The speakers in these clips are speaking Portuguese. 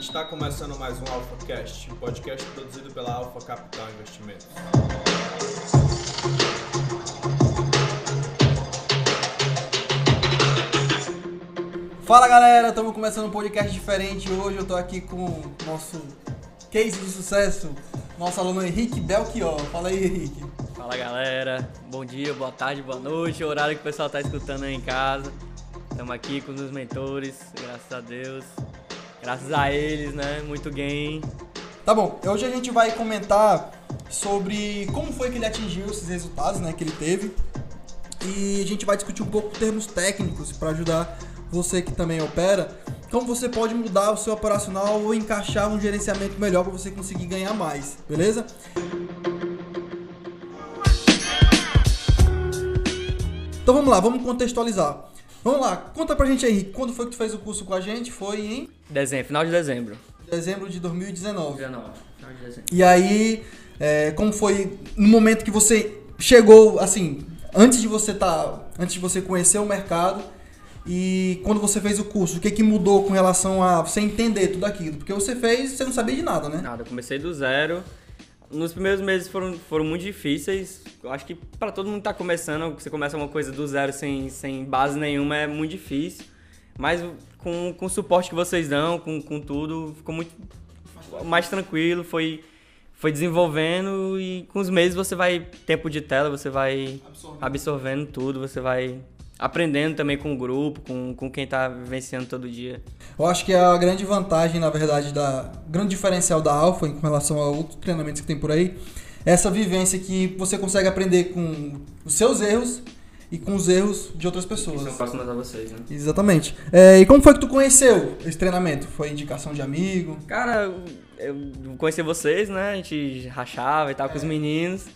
Está começando mais um AlphaCast, um podcast produzido pela Alpha Capital Investimentos. Fala galera, estamos começando um podcast diferente. Hoje eu tô aqui com o nosso case de sucesso, nosso aluno Henrique Belchior. Fala aí, Henrique. Fala galera, bom dia, boa tarde, boa noite, horário que o pessoal tá escutando aí em casa. Estamos aqui com os meus mentores, graças a Deus. Graças a eles, né? Muito game. Tá bom, hoje a gente vai comentar sobre como foi que ele atingiu esses resultados, né, que ele teve. E a gente vai discutir um pouco termos técnicos para ajudar você que também opera, como você pode mudar o seu operacional ou encaixar um gerenciamento melhor para você conseguir ganhar mais, beleza? Então vamos lá, vamos contextualizar. Vamos lá, conta pra gente aí, quando foi que tu fez o curso com a gente? Foi em Dezembro, final de dezembro. dezembro de 2019. 19, final de dezembro. E aí, é, como foi no momento que você chegou, assim, antes de você tá, antes de você conhecer o mercado e quando você fez o curso, o que que mudou com relação a você entender tudo aquilo? Porque você fez, você não sabia de nada, né? Nada, eu comecei do zero. Nos primeiros meses foram, foram muito difíceis. Eu acho que para todo mundo que tá começando, você começa uma coisa do zero sem, sem base nenhuma, é muito difícil. Mas com, com o suporte que vocês dão, com, com tudo, ficou muito mais tranquilo, foi, foi desenvolvendo e com os meses você vai, tempo de tela, você vai absorvendo tudo, você vai aprendendo também com o grupo, com, com quem tá vivenciando todo dia. Eu acho que a grande vantagem, na verdade, da grande diferencial da Alpha em relação a outros treinamentos que tem por aí, é essa vivência que você consegue aprender com os seus erros e com os erros de outras Que pessoas. são próximas a vocês, né? Exatamente. É, e como foi que tu conheceu esse treinamento? Foi indicação de amigo? Cara, eu conheci vocês, né? A gente rachava e tal com os meninos.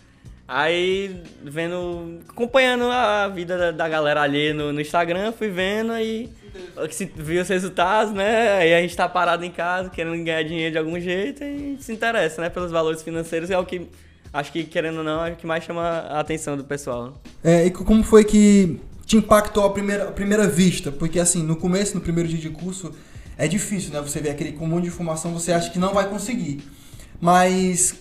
Aí, vendo, acompanhando a vida da, da galera ali no, no Instagram, fui vendo aí se vi os resultados, né? Aí a gente tá parado em casa, querendo ganhar dinheiro de algum jeito e se interessa, né? Pelos valores financeiros, é o que acho que, querendo ou não, é o que mais chama a atenção do pessoal. É, e como foi que te impactou a primeira, a primeira vista? Porque assim, no começo, no primeiro dia de curso, é difícil, né? Você vê aquele comum de informação, você acha que não vai conseguir. Mas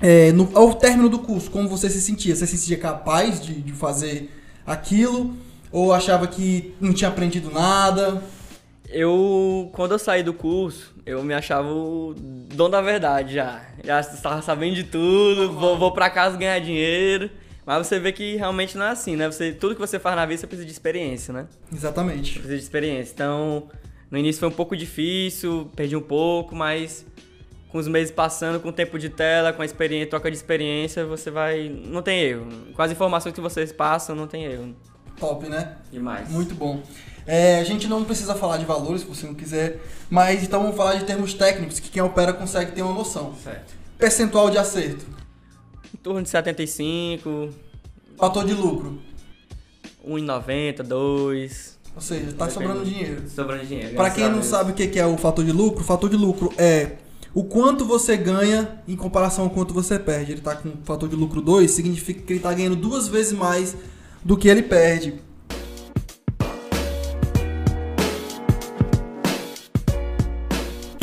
é, no- ao término do curso, como você se sentia? Você se sentia capaz de, de fazer aquilo? Ou achava que não tinha aprendido nada? Eu, quando eu saí do curso, eu me achava o dono da verdade já. Já estava sabendo de tudo, vou, vou pra casa ganhar dinheiro. Mas você vê que realmente não é assim, né? Você, tudo que você faz na vida, você precisa de experiência, né? Exatamente. Precisa de experiência. Então, no início foi um pouco difícil, perdi um pouco, mas com os meses passando, com o tempo de tela, com a experiência, troca de experiência, você vai. Não tem erro. Com as informações que vocês passam, não tem erro. Top, né? Demais. Muito bom. É, a gente não precisa falar de valores, se você não quiser, mas então vamos falar de termos técnicos que quem opera consegue ter uma noção. Certo. Percentual de acerto, Em torno de 75, fator de lucro, 1,90, 2. ou seja, tá Depende. sobrando dinheiro. Sobrando dinheiro. Para quem não sabe o que que é o fator de lucro, o fator de lucro é o quanto você ganha em comparação ao quanto você perde. Ele tá com fator de lucro 2, significa que ele tá ganhando duas vezes mais do que ele perde.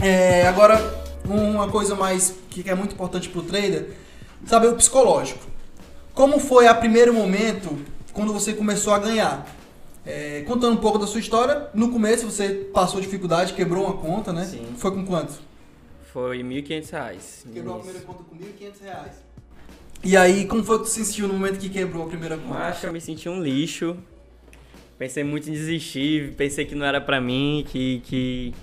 É, agora, uma coisa mais que é muito importante pro trader, saber o psicológico. Como foi a primeiro momento quando você começou a ganhar? É, contando um pouco da sua história, no começo você passou dificuldade, quebrou uma conta, né? Sim. Foi com quanto? Foi 1.500 reais. no Quebrou a início. primeira conta com 1.500 reais. E aí, como foi que tu se sentiu no momento que quebrou a primeira conta? Macho, eu me senti um lixo. Pensei muito em desistir, pensei que não era pra mim, que, que,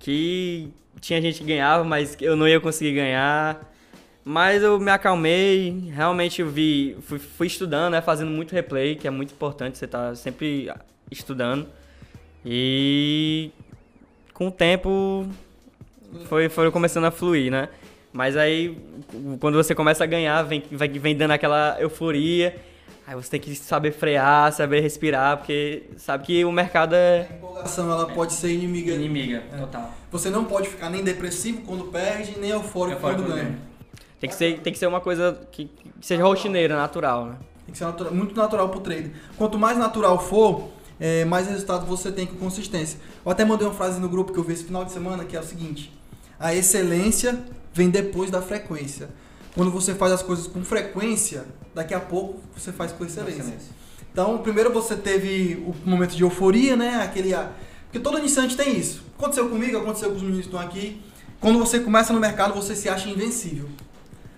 que tinha gente que ganhava, mas eu não ia conseguir ganhar. Mas eu me acalmei, realmente eu vi, fui, fui estudando, né, fazendo muito replay, que é muito importante, você tá sempre estudando. E com o tempo foi, foi começando a fluir, né? Mas aí, quando você começa a ganhar, vem, vai- vem dando aquela euforia. Aí você tem que saber frear, saber respirar, porque sabe que o mercado é A empolgação ela pode ser inimiga. inimiga, total. Você não pode ficar nem depressivo quando perde, nem eufórico quando ganha. Tem que ser, tem que ser uma coisa que, que seja rotineira, natural, né? Tem que ser natura- muito natural pro trader. Quanto mais natural for, é, mais resultado você tem com consistência. Eu até mandei uma frase no grupo que eu vi esse final de semana que é o seguinte: a excelência vem depois da frequência. Quando você faz as coisas com frequência, daqui a pouco você faz com excelência. excelência. Então, primeiro você teve o momento de euforia, né? Aquele. Porque todo iniciante tem isso. Aconteceu comigo, aconteceu com os meninos que estão aqui. Quando você começa no mercado, você se acha invencível.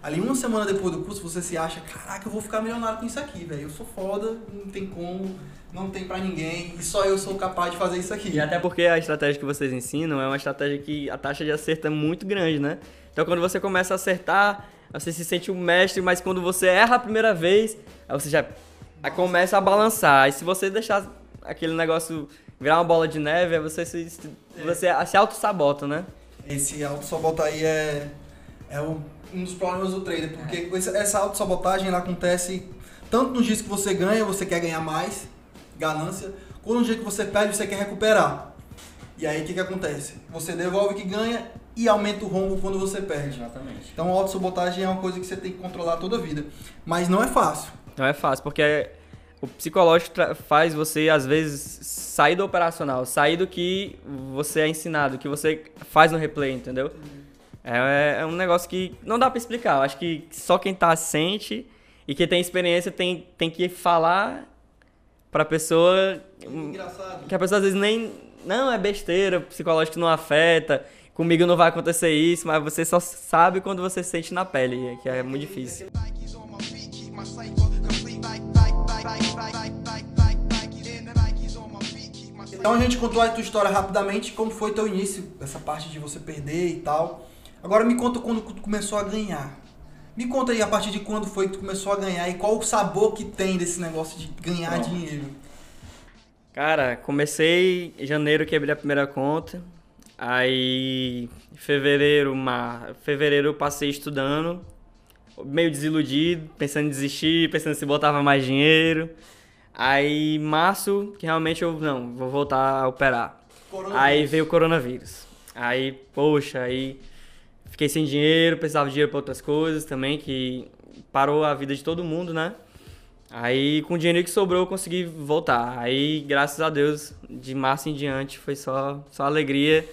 Ali uma semana depois do curso, você se acha, caraca, eu vou ficar milionário com isso aqui, velho. Eu sou foda, não tem como, não tem para ninguém, e só eu sou capaz de fazer isso aqui. E até porque a estratégia que vocês ensinam é uma estratégia que a taxa de acerto é muito grande, né? Então quando você começa a acertar, você se sente um mestre, mas quando você erra a primeira vez, aí você já começa a balançar. E se você deixar aquele negócio virar uma bola de neve, aí você se, você se auto-sabota, né? Esse auto-sabota aí é, é um dos problemas do trader, porque é. essa autossabotagem ela acontece tanto nos dias que você ganha, você quer ganhar mais, ganância, quanto no dia que você perde, você quer recuperar. E aí o que, que acontece? Você devolve o que ganha e aumenta o rombo quando você perde. Exatamente. Então a autossabotagem é uma coisa que você tem que controlar toda a vida. Mas não é fácil. Não é fácil, porque o psicológico faz você, às vezes, sair do operacional, sair do que você é ensinado, que você faz no replay, entendeu? Uhum. É, é um negócio que não dá para explicar. Eu acho que só quem tá sente e quem tem experiência tem, tem que falar pra pessoa. Engraçado. Que a pessoa às vezes nem. Não, é besteira, psicológico não afeta, comigo não vai acontecer isso, mas você só sabe quando você sente na pele, que é muito difícil. Então a gente contou a tua história rapidamente, como foi teu início, essa parte de você perder e tal. Agora me conta quando tu começou a ganhar. Me conta aí a partir de quando foi que tu começou a ganhar e qual o sabor que tem desse negócio de ganhar Pronto. dinheiro. Cara, comecei em janeiro que abri a primeira conta. Aí fevereiro, mar... fevereiro eu passei estudando, meio desiludido, pensando em desistir, pensando se botava mais dinheiro. Aí março, que realmente eu não, vou voltar a operar. Aí veio o coronavírus. Aí, poxa, aí Fiquei sem dinheiro, precisava de dinheiro para outras coisas também, que parou a vida de todo mundo, né? Aí, com o dinheiro que sobrou, eu consegui voltar. Aí, graças a Deus, de março em diante, foi só, só alegria.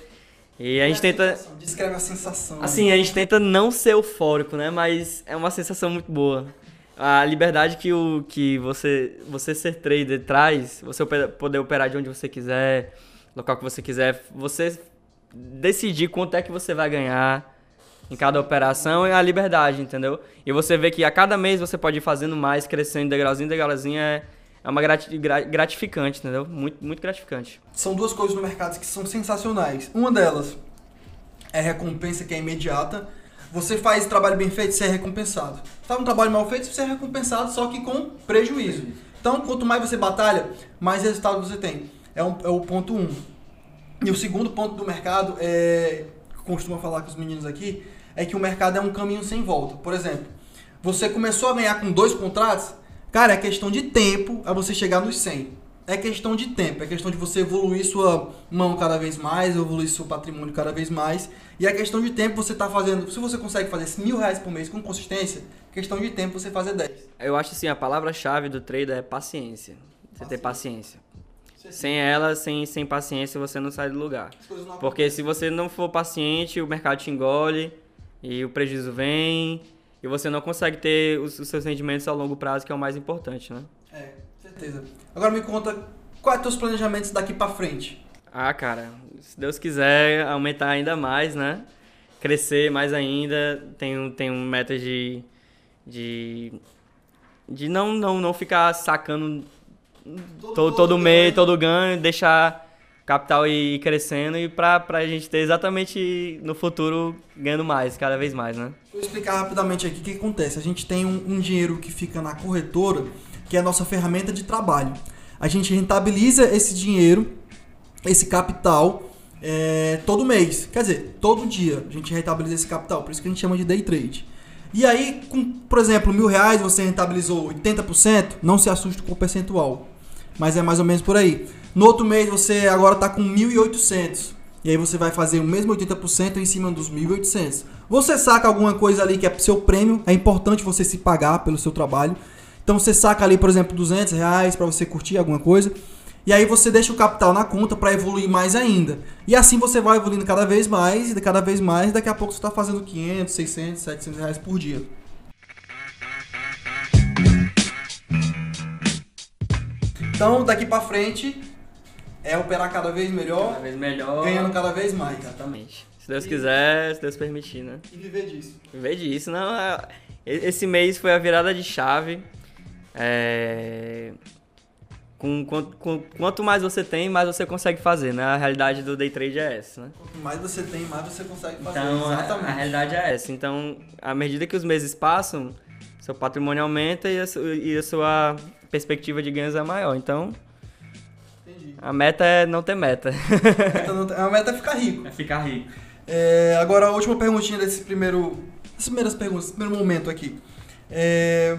E a gente tenta. Descreve a sensação. Assim, a gente tenta não ser eufórico, né? Mas é uma sensação muito boa. A liberdade que, o, que você, você ser trader traz, você poder operar de onde você quiser, local que você quiser, você decidir quanto é que você vai ganhar em cada operação é a liberdade, entendeu? E você vê que a cada mês você pode ir fazendo mais, crescendo degrauzinho, degrauzinho é, é uma gratificante, entendeu? Muito, muito gratificante. São duas coisas no mercado que são sensacionais. Uma delas é recompensa que é imediata. Você faz trabalho bem feito, você é recompensado. Faz um trabalho mal feito, você é recompensado, só que com prejuízo. Então, quanto mais você batalha, mais resultado você tem. É, um, é o ponto um. E o segundo ponto do mercado é, costuma falar com os meninos aqui, é que o mercado é um caminho sem volta. Por exemplo, você começou a ganhar com dois contratos, cara, é questão de tempo a você chegar nos 100. É questão de tempo, é questão de você evoluir sua mão cada vez mais, evoluir seu patrimônio cada vez mais. E é questão de tempo você tá fazendo. Se você consegue fazer mil reais por mês com consistência, questão de tempo você fazer 10. Eu acho assim, a palavra-chave do trader é paciência. Você paciência. ter paciência. Sem ela, sem, sem paciência, você não sai do lugar. Porque se você não for paciente, o mercado te engole e o prejuízo vem e você não consegue ter os, os seus rendimentos a longo prazo, que é o mais importante, né? É, certeza. Agora me conta, quais são os teus planejamentos daqui para frente? Ah, cara, se Deus quiser aumentar ainda mais, né? Crescer mais ainda, tenho, tenho meta de, de, de não, não, não ficar sacando todo, todo, todo mês, todo ganho, deixar capital ir crescendo e para a gente ter exatamente no futuro ganhando mais, cada vez mais, né? Vou explicar rapidamente aqui o que acontece. A gente tem um, um dinheiro que fica na corretora, que é a nossa ferramenta de trabalho. A gente rentabiliza esse dinheiro, esse capital, é, todo mês. Quer dizer, todo dia a gente rentabiliza esse capital. Por isso que a gente chama de day trade. E aí, com, por exemplo, mil reais você rentabilizou 80%, não se assuste com o percentual. Mas é mais ou menos por aí. No outro mês você agora está com 1.800. E aí você vai fazer o mesmo 80% em cima dos 1.800. Você saca alguma coisa ali que é seu prêmio, é importante você se pagar pelo seu trabalho. Então você saca ali, por exemplo, 200 reais para você curtir alguma coisa. E aí você deixa o capital na conta para evoluir mais ainda. E assim você vai evoluindo cada vez mais, e cada vez mais, e daqui a pouco você está fazendo 500, 600, 700 reais por dia. Então, daqui para frente, é operar cada vez melhor, Cada vez melhor. ganhando cada vez mais. Exatamente. Se Deus quiser, se Deus permitir, né? E viver disso. Viver disso, não. é- Esse mês foi a virada de chave. É, Com, com- com- quanto mais você tem, mais você consegue fazer, né? A realidade do day trade é essa, né? Quanto mais você tem, mais você consegue fazer. Então, a, Exatamente. a realidade é essa. Então, à medida que os meses passam, seu patrimônio aumenta e a, su- e a sua perspectiva de ganhos é maior. Então, Entendi. a meta é não ter meta. Tem- a meta é ficar rico. É ficar rico. É, agora, a última perguntinha desse primeiro. Dessas primeiras perguntas, desse primeiro momento aqui. É,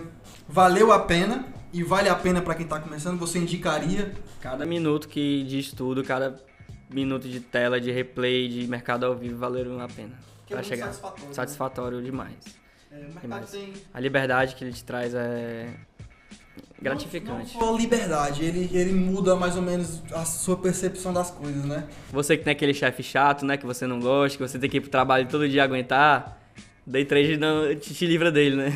valeu a pena e vale a pena para quem tá começando? Você indicaria? Cada minuto que de estudo, cada minuto de tela, de replay, de mercado ao vivo valeram a pena. Que é Pra muito chegar. satisfatório, né? Satisfatório demais. É, Demais. tem A liberdade que ele te traz é gratificante. Não, não só liberdade, ele, ele muda mais ou menos a sua percepção das coisas, né? Você que tem aquele chefe chato, né, que você não gosta, que você tem que ir pro trabalho todo dia aguentar, Day trade não te, te livra dele, né?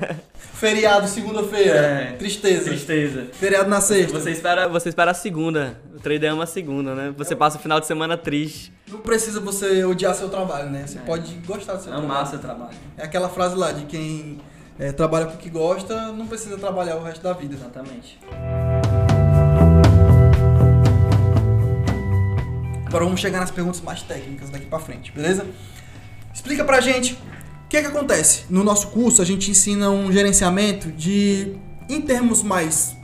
Feriado, segunda-feira, É. tristeza. Tristeza. Feriado na sexta. Você espera, você espera a segunda. O trader ama a segunda, né? Você passa o final de semana triste. Não precisa você odiar seu trabalho, né? Você É. pode gostar do seu Amar trabalho. seu trabalho. É aquela frase lá de quem é, trabalha com o que gosta, não precisa trabalhar o resto da vida. Exatamente. Agora vamos chegar nas perguntas mais técnicas daqui pra frente, beleza? Explica pra gente o que é que acontece. No nosso curso a gente ensina um gerenciamento de, em termos mais,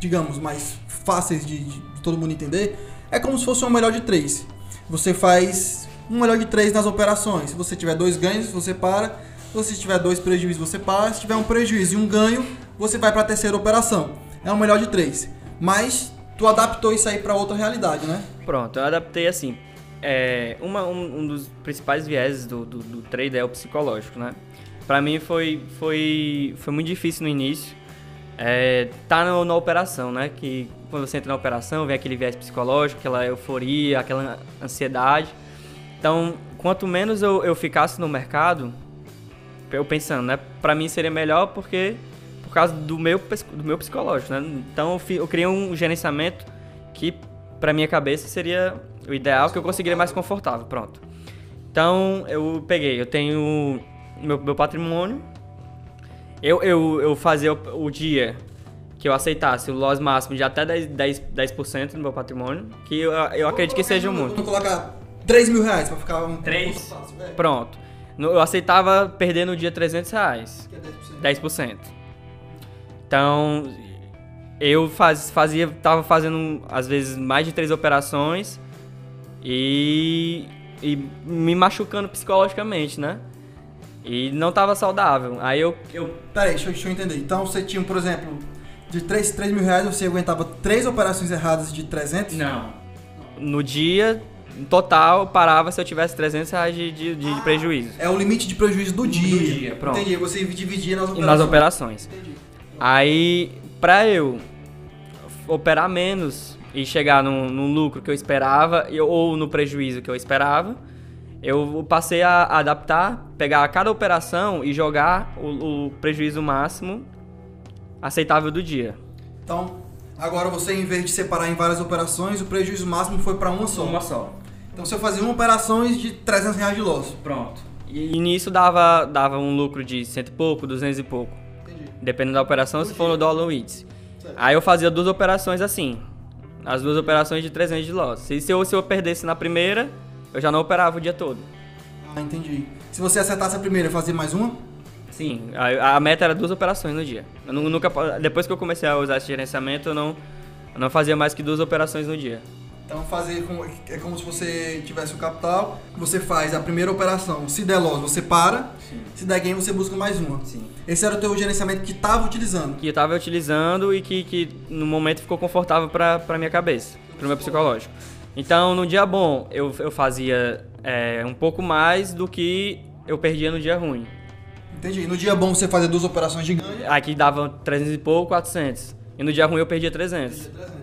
digamos, mais fáceis de, de- de todo mundo entender, é como se fosse um melhor de três. Você faz um melhor de três nas operações. Se você tiver dois ganhos, você para. Se você tiver dois prejuízos, você para. Se tiver um prejuízo e um ganho, você vai pra terceira operação. É um melhor de três. Mas tu adaptou isso aí pra outra realidade, né? Pronto, eu adaptei assim. É, uma- um, um dos principais vieses do, do, do trader é o psicológico, né? Pra mim foi, foi, foi muito difícil no início. É, tá no- na operação, né? Que quando você entra na operação, vem aquele viés psicológico, aquela euforia, aquela ansiedade. Então, quanto menos eu, eu ficasse no mercado, eu pensando, né? Pra mim seria melhor porque por causa do meu, do meu psicológico, né? Então eu, fi- eu criei um gerenciamento que pra minha cabeça seria o ideal, que eu conseguiria mais confortável, pronto. Então eu peguei, eu tenho meu, meu patrimônio, eu, eu, eu fazia o, o dia que eu aceitasse o loss máximo de até 10%, 10, 10% do meu patrimônio, que eu, eu acredito que seja muito. Vamos colocar 3 mil reais pra ficar um Três? um fácil, é, Pronto. Eu aceitava perder no dia 300 reais. que é 10%. 10%. Então, eu faz, fazia, tava fazendo às vezes mais de três operações e, e me machucando psicologicamente, né? E não tava saudável. Aí eu, eu Pera aí, deixa, eu- deixa eu entender. Então você tinha, por exemplo, de 3, 3 mil reais, você aguentava 3 operações erradas de 300? não. No dia em total eu parava se eu tivesse 300 reais de, de, de prejuízo. É o limite de prejuízo do dia. dia, pronto. Entendi, você dividia nas operações. nas operações. Entendi. Aí, pra eu operar menos e chegar num, num lucro que eu esperava ou no prejuízo que eu esperava, eu passei a adaptar, pegar cada operação e jogar o, o prejuízo máximo aceitável do dia. Então, agora você, em vez de separar em várias operações, o prejuízo máximo foi pra uma só. só. Então você fazia uma operações de 300 reais de loss. Pronto. E, e nisso dava, dava um lucro de cento e pouco, duzentos e pouco. Entendi. Dependendo da operação, se for no dólar ou índice. Certo. Aí eu fazia duas operações assim. As duas operações de 300 de loss. E se eu, se eu perdesse na primeira, eu já não operava o dia todo. Ah, entendi. Se você acertasse a primeira, fazia mais uma? Sim, a, a meta era duas operações no dia. Eu nu- nunca, depois que eu comecei a usar esse gerenciamento, eu não, eu não fazia mais que duas operações no dia. Então fazer com- é como se você tivesse o capital, você faz a primeira operação, se der loss você para, Sim. se der gain você busca mais uma. Sim. Esse era o teu gerenciamento que estava utilizando. Que eu tava utilizando e que, que no momento ficou confortável pra minha cabeça, pro meu psicológico. Então, no dia bom, eu, eu fazia é, um pouco mais do que eu perdia no dia ruim. Entendi. No dia bom você fazia duas operações de ganho. Aqui dava 300 e pouco, 400. E no dia ruim eu perdia 300. 300.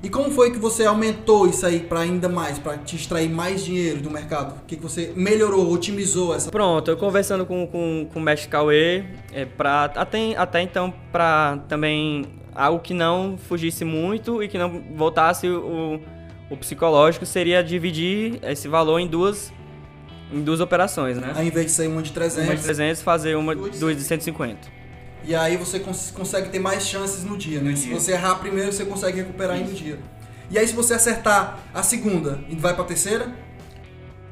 E como foi que você aumentou isso aí para ainda mais, para te extrair mais dinheiro do mercado? O que, que você melhorou, otimizou essa? Pronto, eu conversando com, com, com o mestre Cauê, é, pra, até, até então, para também algo que não fugisse muito e que não voltasse o, o psicológico, seria dividir esse valor em duas, em duas operações, né? Ao invés de sair uma de 300. Uma de 300, fazer uma duas de 150. E aí você cons consegue ter mais chances no dia, né? No se dia. você errar primeiro, você consegue recuperar ainda no dia. E aí se você acertar a segunda e vai pra terceira,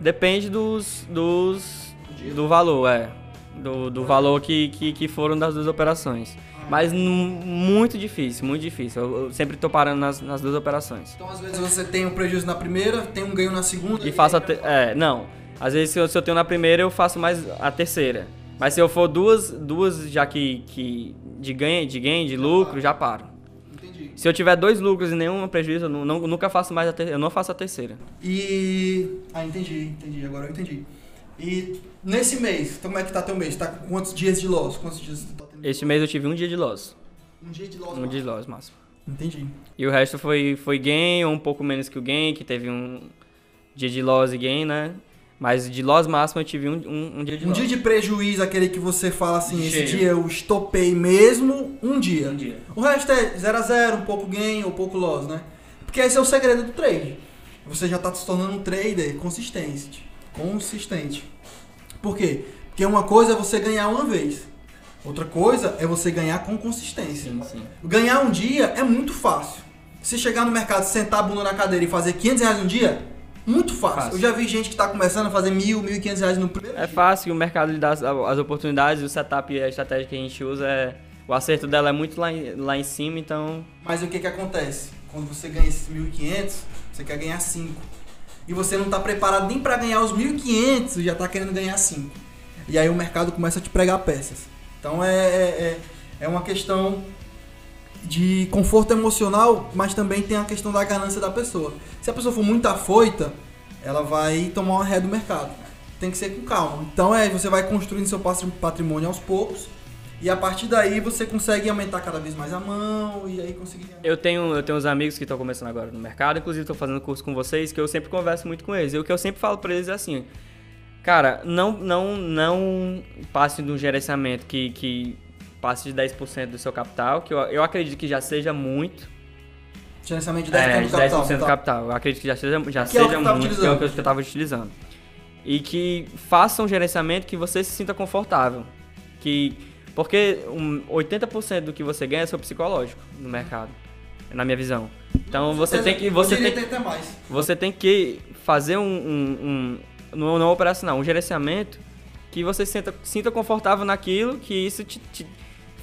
Depende dos, dos dia. do valor, é. Do, do valor que, que, que foram das duas operações. Mas nu- muito difícil, muito difícil. Eu, eu sempre tô parando nas, nas duas operações. então às vezes você tem um prejuízo na primeira, tem um ganho na segunda. E faço a te- É, não. Às vezes se eu, se eu tenho na primeira, eu faço mais a terceira. Mas se eu for duas, duas já que, que de ganho, de ganho, de lucro, já paro. Entendi. Se eu tiver dois lucros e nenhum prejuízo, eu não, nunca faço mais a terceira. Eu não faço a terceira. E. Ah, entendi, entendi, agora eu entendi. E nesse mês, como é que tá teu mês? Tá com quantos dias de loss? Quantos dias tu tá tendo? Este mês eu tive um dia de loss. Um dia de loss. Um dia de loss máximo. Entendi. E o resto foi, foi gain, ou um pouco menos que o gain, que teve um dia de loss e gain, né? Mas de loss máximo eu tive um, um, um dia de Um loss. dia de prejuízo, aquele que você fala assim, esse Cheio. dia eu estopei mesmo, um dia. Um dia. O resto é 0 a 0 um pouco gain ou pouco loss, né? Porque esse é o segredo do trade. Você já tá se tornando um trader consistente. Consistente. Por quê? Porque uma coisa é você ganhar uma vez. Outra coisa é você ganhar com consistência. Sim, sim. Ganhar um dia é muito fácil. Se chegar no mercado, sentar a bunda na cadeira e fazer 500 reais um dia, muito fácil. Fácil. Eu já vi gente que tá começando a fazer mil, mil e quinhentos reais no primeiro É dia. fácil, o mercado lhe dá as, as oportunidades, o setup e a estratégia que a gente usa é. O acerto dela é muito lá em, lá em cima, então. Mas o que que acontece? Quando você ganha esses 1.500, você quer ganhar 5. E você não tá preparado nem para ganhar os 1.500 e já tá querendo ganhar 5. E aí o mercado começa a te pregar peças. Então é, é, é- é uma questão de conforto emocional, mas também tem a questão da ganância da pessoa. Se a pessoa for muito afoita, ela vai tomar uma ré do mercado. Tem que ser com calma. Então é, você vai construindo seu patri- patrimônio aos poucos. E a partir daí você consegue aumentar cada vez mais a mão e aí conseguir. Eu tenho, eu tenho uns amigos que estão começando agora no mercado, inclusive estou fazendo curso com vocês, que eu sempre converso muito com eles. E o que eu sempre falo para eles é assim: cara, não, não, não passe de um gerenciamento que, que passe de 10% do seu capital, que eu, eu acredito que já seja muito. Gerenciamento de 10% É, do capital. 10% do tá? capital. Eu acredito que já seja, já Que é que seja tava muito, que é o que eu estava utilizando. E que faça um gerenciamento que você se sinta confortável. Que, porque um, 80% do que você ganha é seu psicológico no mercado, na minha visão. Então você tem que. Você tem, mais. você tem que fazer um, um, um não, não operacional, um gerenciamento que você sinta, sinta confortável naquilo, que isso te, te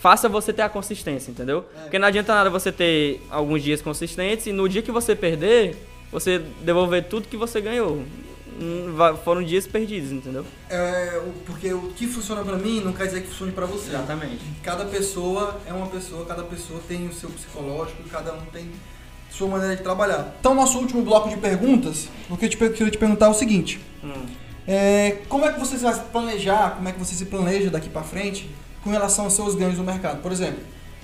faça você ter a consistência, entendeu? É. Porque não adianta nada você ter alguns dias consistentes e no dia que você perder, você devolver tudo que você ganhou. Hum, Foram dias perdidos, entendeu? É, porque o que funciona pra mim não quer dizer que funcione pra você. Exatamente. Cada pessoa é uma pessoa, cada pessoa tem o seu psicológico, cada um tem sua maneira de trabalhar. Então, nosso último bloco de perguntas, o que eu te, queria te perguntar é o seguinte: Hum. é, como é que você vai se planejar, como é que você se planeja daqui pra frente com relação aos seus ganhos no mercado? Por exemplo,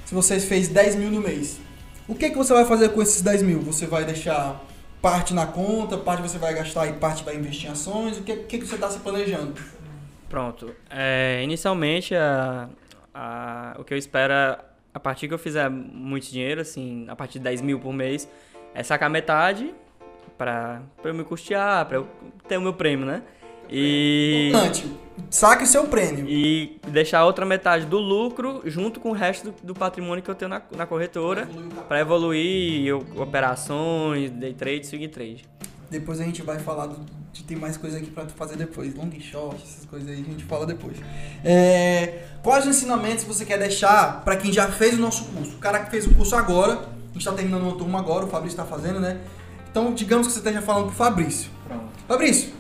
se você fez 10 mil no mês, o que, que você vai fazer com esses 10 mil? Você vai deixar parte na conta, parte você vai gastar e parte vai investir em ações? O que, que, que você está se planejando? Pronto. É, inicialmente, a, a- o que eu espero, a partir que eu fizer muito dinheiro, assim, a partir de 10 mil por mês, é sacar metade pra eu me custear, pra eu ter o meu prêmio, né? E, Importante, saque o seu prêmio. e deixar a outra metade do lucro junto com o resto do, do patrimônio que eu tenho na, na corretora pra evoluir eu, operações, day trade, swing trade. Depois a gente vai falar do, de tem mais coisa aqui pra tu fazer depois, long short, essas coisas aí a gente fala depois. É, quais os ensinamentos você quer deixar pra quem já fez o nosso curso? O cara que fez o curso agora, a gente tá terminando uma turma agora, o Fabrício tá fazendo, né? Então, digamos que você esteja falando pro Fabrício. Pronto. Fabrício,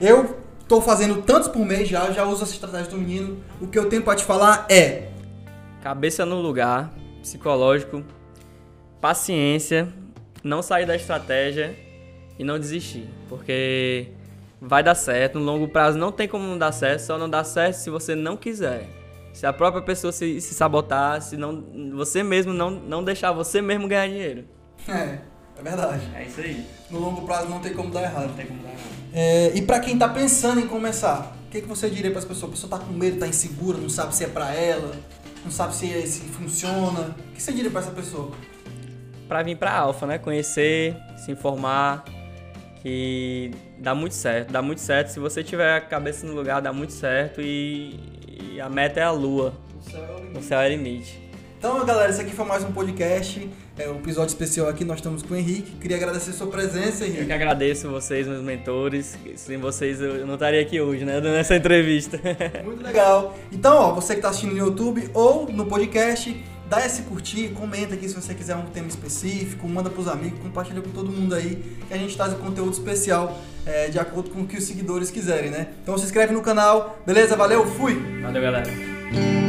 eu tô fazendo tantos por mês já, já uso essa estratégia do menino. O que eu tenho pra te falar é Cabeça no lugar, psicológico, paciência, não sair da estratégia e não desistir, porque vai dar certo, no longo prazo não tem como não dar certo, só não dá certo se você não quiser. Se a própria pessoa se, se sabotar, se não, você mesmo não, não deixar você mesmo ganhar dinheiro. É, é verdade. É isso aí. No longo prazo não tem como dar errado. Não tem como dar errado. É, e pra quem tá pensando em começar, o que, que você diria pras pessoas? A pessoa tá com medo, tá insegura, não sabe se é pra ela, não sabe se, é- se funciona. O que você diria pra essa pessoa? Pra vir pra Alfa, né? Conhecer, se informar, que dá muito certo. Dá muito certo. Se você tiver a cabeça no lugar, dá muito certo e, e a meta é a lua. O céu é o limite. Então, galera, esse aqui foi mais um podcast, é um episódio especial aqui, nós estamos com o Henrique. Queria agradecer a sua presença, Eu Henrique. que agradeço vocês, meus mentores. Sem vocês eu não estaria aqui hoje, né? Dando essa entrevista. Muito legal. Então, ó, você que tá assistindo no YouTube ou no podcast, dá esse curtir, comenta aqui se você quiser um tema específico, manda pros amigos, compartilha com todo mundo aí, que a gente traz um conteúdo especial é, de acordo com o que os seguidores quiserem, né? Então se inscreve no canal, beleza? Valeu, fui! Valeu, galera.